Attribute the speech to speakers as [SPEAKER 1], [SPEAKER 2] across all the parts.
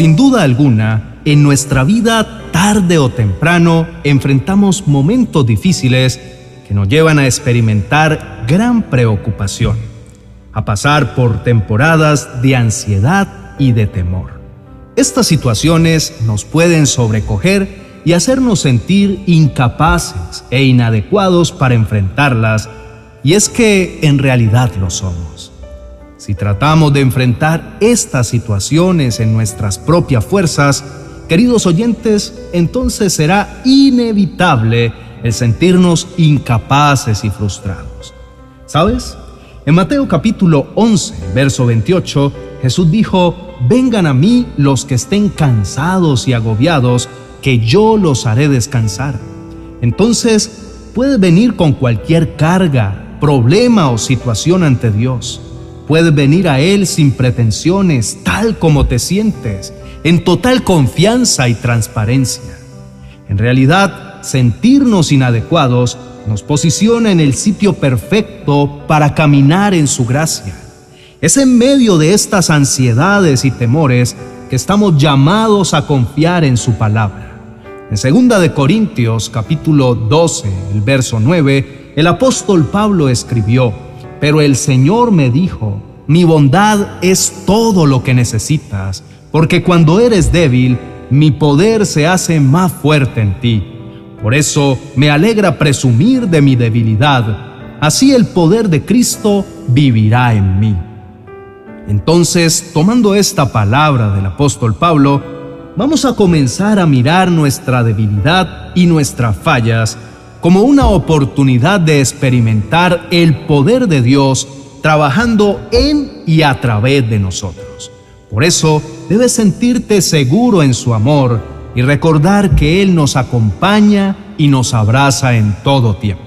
[SPEAKER 1] Sin duda alguna, en nuestra vida, tarde o temprano, enfrentamos momentos difíciles que nos llevan a experimentar gran preocupación, a pasar por temporadas de ansiedad y de temor. Estas situaciones nos pueden sobrecoger y hacernos sentir incapaces e inadecuados para enfrentarlas, y es que en realidad lo somos. Si tratamos de enfrentar estas situaciones en nuestras propias fuerzas, queridos oyentes, entonces será inevitable el sentirnos incapaces y frustrados. ¿Sabes? En Mateo capítulo 11, verso 28, Jesús dijo, Vengan a mí los que estén cansados y agobiados, que yo los haré descansar. Entonces, puedes venir con cualquier carga, problema o situación ante Dios Puedes venir a Él sin pretensiones, tal como te sientes, en total confianza y transparencia. En realidad, sentirnos inadecuados nos posiciona en el sitio perfecto para caminar en su gracia. Es en medio de estas ansiedades y temores que estamos llamados a confiar en su palabra. En 2 de Corintios capítulo 12, el verso 9, el apóstol Pablo escribió: pero el Señor me dijo, mi bondad es todo lo que necesitas, porque cuando eres débil, mi poder se hace más fuerte en ti. Por eso me alegra presumir de mi debilidad, así el poder de Cristo vivirá en mí. Entonces, tomando esta palabra del apóstol Pablo, vamos a comenzar a mirar nuestra debilidad y nuestras fallas como una oportunidad de experimentar el poder de Dios trabajando en y a través de nosotros. Por eso debes sentirte seguro en su amor y recordar que Él nos acompaña y nos abraza en todo tiempo.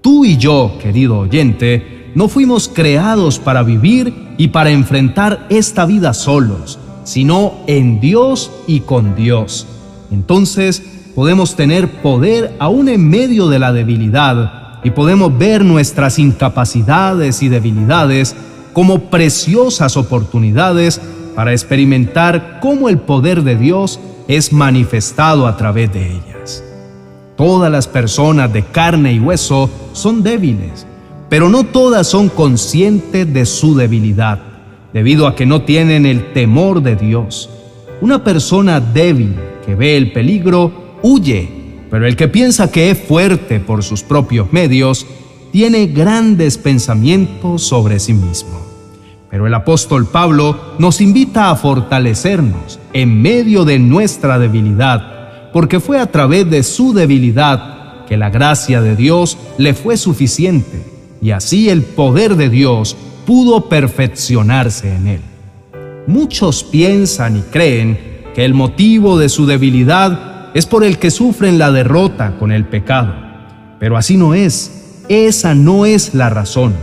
[SPEAKER 1] Tú y yo, querido oyente, no fuimos creados para vivir y para enfrentar esta vida solos, sino en Dios y con Dios. Entonces, podemos tener poder aún en medio de la debilidad y podemos ver nuestras incapacidades y debilidades como preciosas oportunidades para experimentar cómo el poder de Dios es manifestado a través de ellas. Todas las personas de carne y hueso son débiles, pero no todas son conscientes de su debilidad, debido a que no tienen el temor de Dios. Una persona débil que ve el peligro huye, pero el que piensa que es fuerte por sus propios medios, tiene grandes pensamientos sobre sí mismo. Pero el apóstol Pablo nos invita a fortalecernos en medio de nuestra debilidad, porque fue a través de su debilidad que la gracia de Dios le fue suficiente, y así el poder de Dios pudo perfeccionarse en él. Muchos piensan y creen que el motivo de su debilidad es por el que sufren la derrota con el pecado. Pero así no es. Esa no es la razón.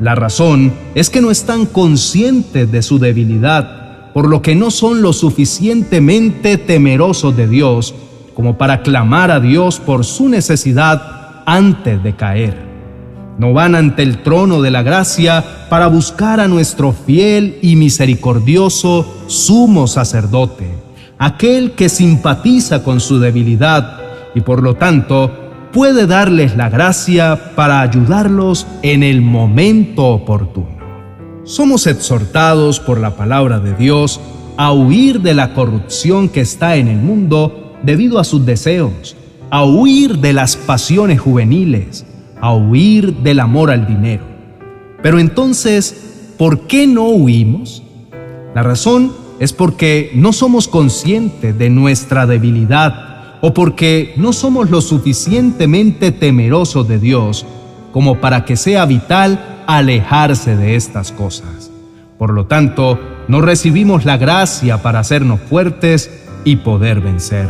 [SPEAKER 1] La razón es que no están conscientes de su debilidad, por lo que no son lo suficientemente temerosos de Dios como para clamar a Dios por su necesidad antes de caer. No van ante el trono de la gracia para buscar a nuestro fiel y misericordioso sumo sacerdote aquel que simpatiza con su debilidad y por lo tanto puede darles la gracia para ayudarlos en el momento oportuno. Somos exhortados por la palabra de Dios a huir de la corrupción que está en el mundo debido a sus deseos, a huir de las pasiones juveniles, a huir del amor al dinero. Pero entonces, ¿por qué no huimos? La razón es porque no somos conscientes de nuestra debilidad o porque no somos lo suficientemente temerosos de Dios como para que sea vital alejarse de estas cosas. Por lo tanto, no recibimos la gracia para hacernos fuertes y poder vencer.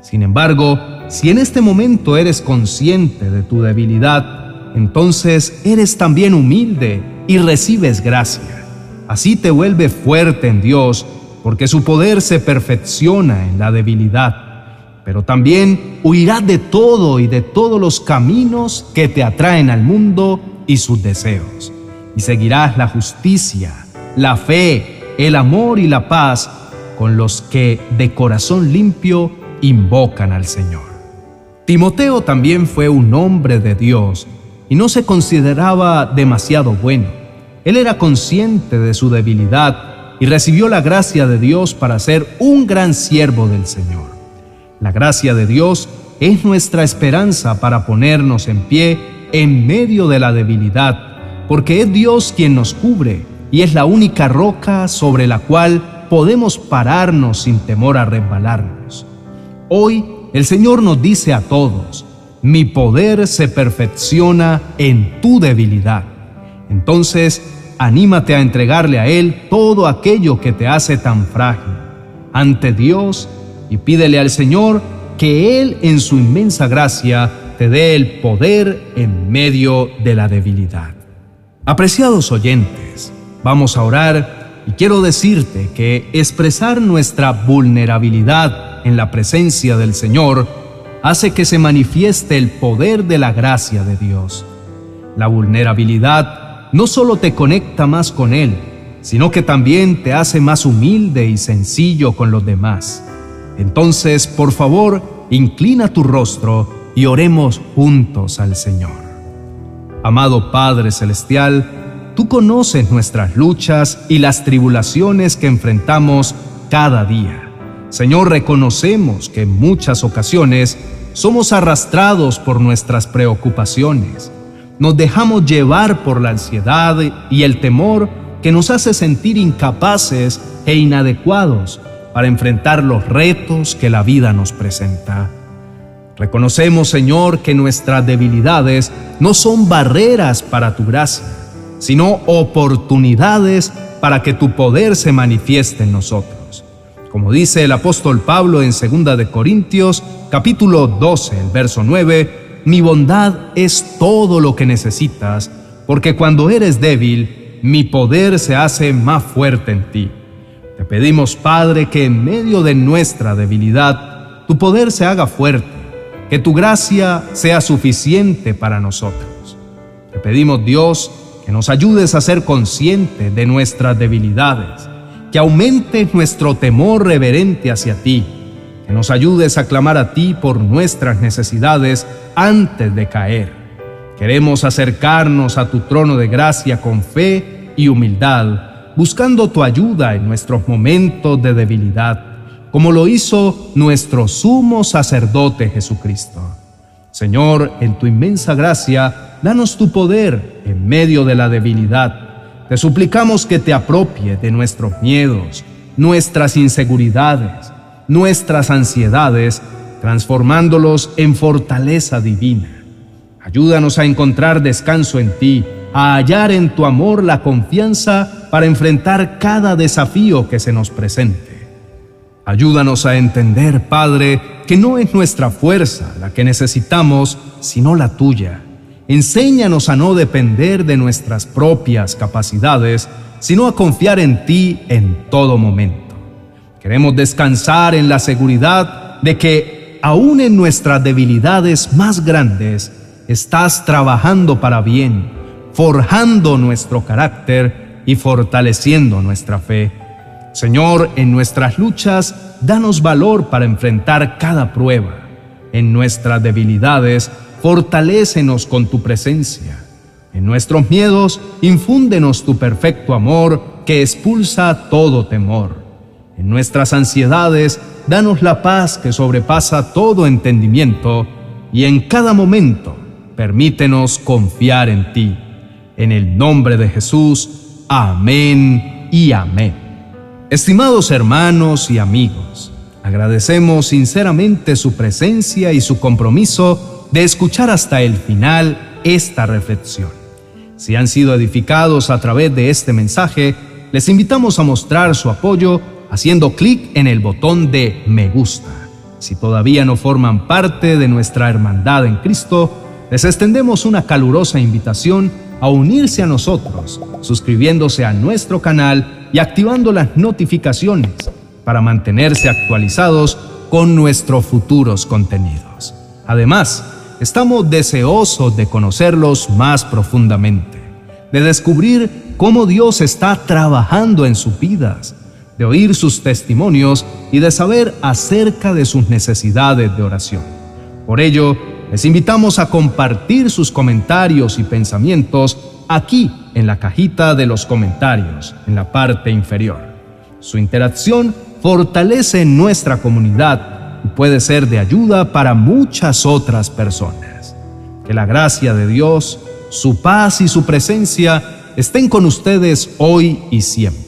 [SPEAKER 1] Sin embargo, si en este momento eres consciente de tu debilidad, entonces eres también humilde y recibes gracia. Así te vuelve fuerte en Dios, porque su poder se perfecciona en la debilidad. Pero también huirás de todo y de todos los caminos que te atraen al mundo y sus deseos. Y seguirás la justicia, la fe, el amor y la paz con los que de corazón limpio invocan al Señor. Timoteo también fue un hombre de Dios y no se consideraba demasiado bueno. Él era consciente de su debilidad y recibió la gracia de Dios para ser un gran siervo del Señor. La gracia de Dios es nuestra esperanza para ponernos en pie en medio de la debilidad, porque es Dios quien nos cubre y es la única roca sobre la cual podemos pararnos sin temor a resbalarnos. Hoy el Señor nos dice a todos, mi poder se perfecciona en tu debilidad. Entonces, anímate a entregarle a Él todo aquello que te hace tan frágil ante Dios y pídele al Señor que Él en su inmensa gracia te dé el poder en medio de la debilidad. Apreciados oyentes, vamos a orar y quiero decirte que expresar nuestra vulnerabilidad en la presencia del Señor hace que se manifieste el poder de la gracia de Dios. La vulnerabilidad no solo te conecta más con Él, sino que también te hace más humilde y sencillo con los demás. Entonces, por favor, inclina tu rostro y oremos juntos al Señor. Amado Padre Celestial, tú conoces nuestras luchas y las tribulaciones que enfrentamos cada día. Señor, reconocemos que en muchas ocasiones somos arrastrados por nuestras preocupaciones. Nos dejamos llevar por la ansiedad y el temor que nos hace sentir incapaces e inadecuados para enfrentar los retos que la vida nos presenta. Reconocemos, Señor, que nuestras debilidades no son barreras para tu gracia, sino oportunidades para que tu poder se manifieste en nosotros. Como dice el apóstol Pablo en 2 de Corintios, capítulo 12, el verso 9, mi bondad es todo lo que necesitas, porque cuando eres débil, mi poder se hace más fuerte en ti. Te pedimos, Padre, que en medio de nuestra debilidad, tu poder se haga fuerte, que tu gracia sea suficiente para nosotros. Te pedimos, Dios, que nos ayudes a ser conscientes de nuestras debilidades que aumente nuestro temor reverente hacia ti, que nos ayudes a clamar a ti por nuestras necesidades antes de caer. Queremos acercarnos a tu trono de gracia con fe y humildad, buscando tu ayuda en nuestros momentos de debilidad, como lo hizo nuestro sumo sacerdote Jesucristo. Señor, en tu inmensa gracia, danos tu poder en medio de la debilidad te suplicamos que te apropie de nuestros miedos, nuestras inseguridades, nuestras ansiedades, transformándolos en fortaleza divina. Ayúdanos a encontrar descanso en ti, a hallar en tu amor la confianza para enfrentar cada desafío que se nos presente. Ayúdanos a entender, Padre, que no es nuestra fuerza la que necesitamos, sino la tuya Enséñanos a no depender de nuestras propias capacidades, sino a confiar en ti en todo momento. Queremos descansar en la seguridad de que, aun en nuestras debilidades más grandes, estás trabajando para bien, forjando nuestro carácter y fortaleciendo nuestra fe. Señor, en nuestras luchas, danos valor para enfrentar cada prueba. En nuestras debilidades, fortalécenos con tu presencia. En nuestros miedos, infúndenos tu perfecto amor que expulsa todo temor. En nuestras ansiedades, danos la paz que sobrepasa todo entendimiento y en cada momento, permítenos confiar en ti. En el nombre de Jesús, amén y amén. Estimados hermanos y amigos, agradecemos sinceramente su presencia y su compromiso de escuchar hasta el final esta reflexión. Si han sido edificados a través de este mensaje, les invitamos a mostrar su apoyo haciendo clic en el botón de me gusta. Si todavía no forman parte de nuestra hermandad en Cristo, les extendemos una calurosa invitación a unirse a nosotros, suscribiéndose a nuestro canal y activando las notificaciones para mantenerse actualizados con nuestros futuros contenidos. Además, estamos deseosos de conocerlos más profundamente, de descubrir cómo Dios está trabajando en sus vidas, de oír sus testimonios y de saber acerca de sus necesidades de oración. Por ello, les invitamos a compartir sus comentarios y pensamientos aquí en la cajita de los comentarios, en la parte inferior. Su interacción fortalece nuestra comunidad y puede ser de ayuda para muchas otras personas. Que la gracia de Dios, su paz y su presencia estén con ustedes hoy y siempre.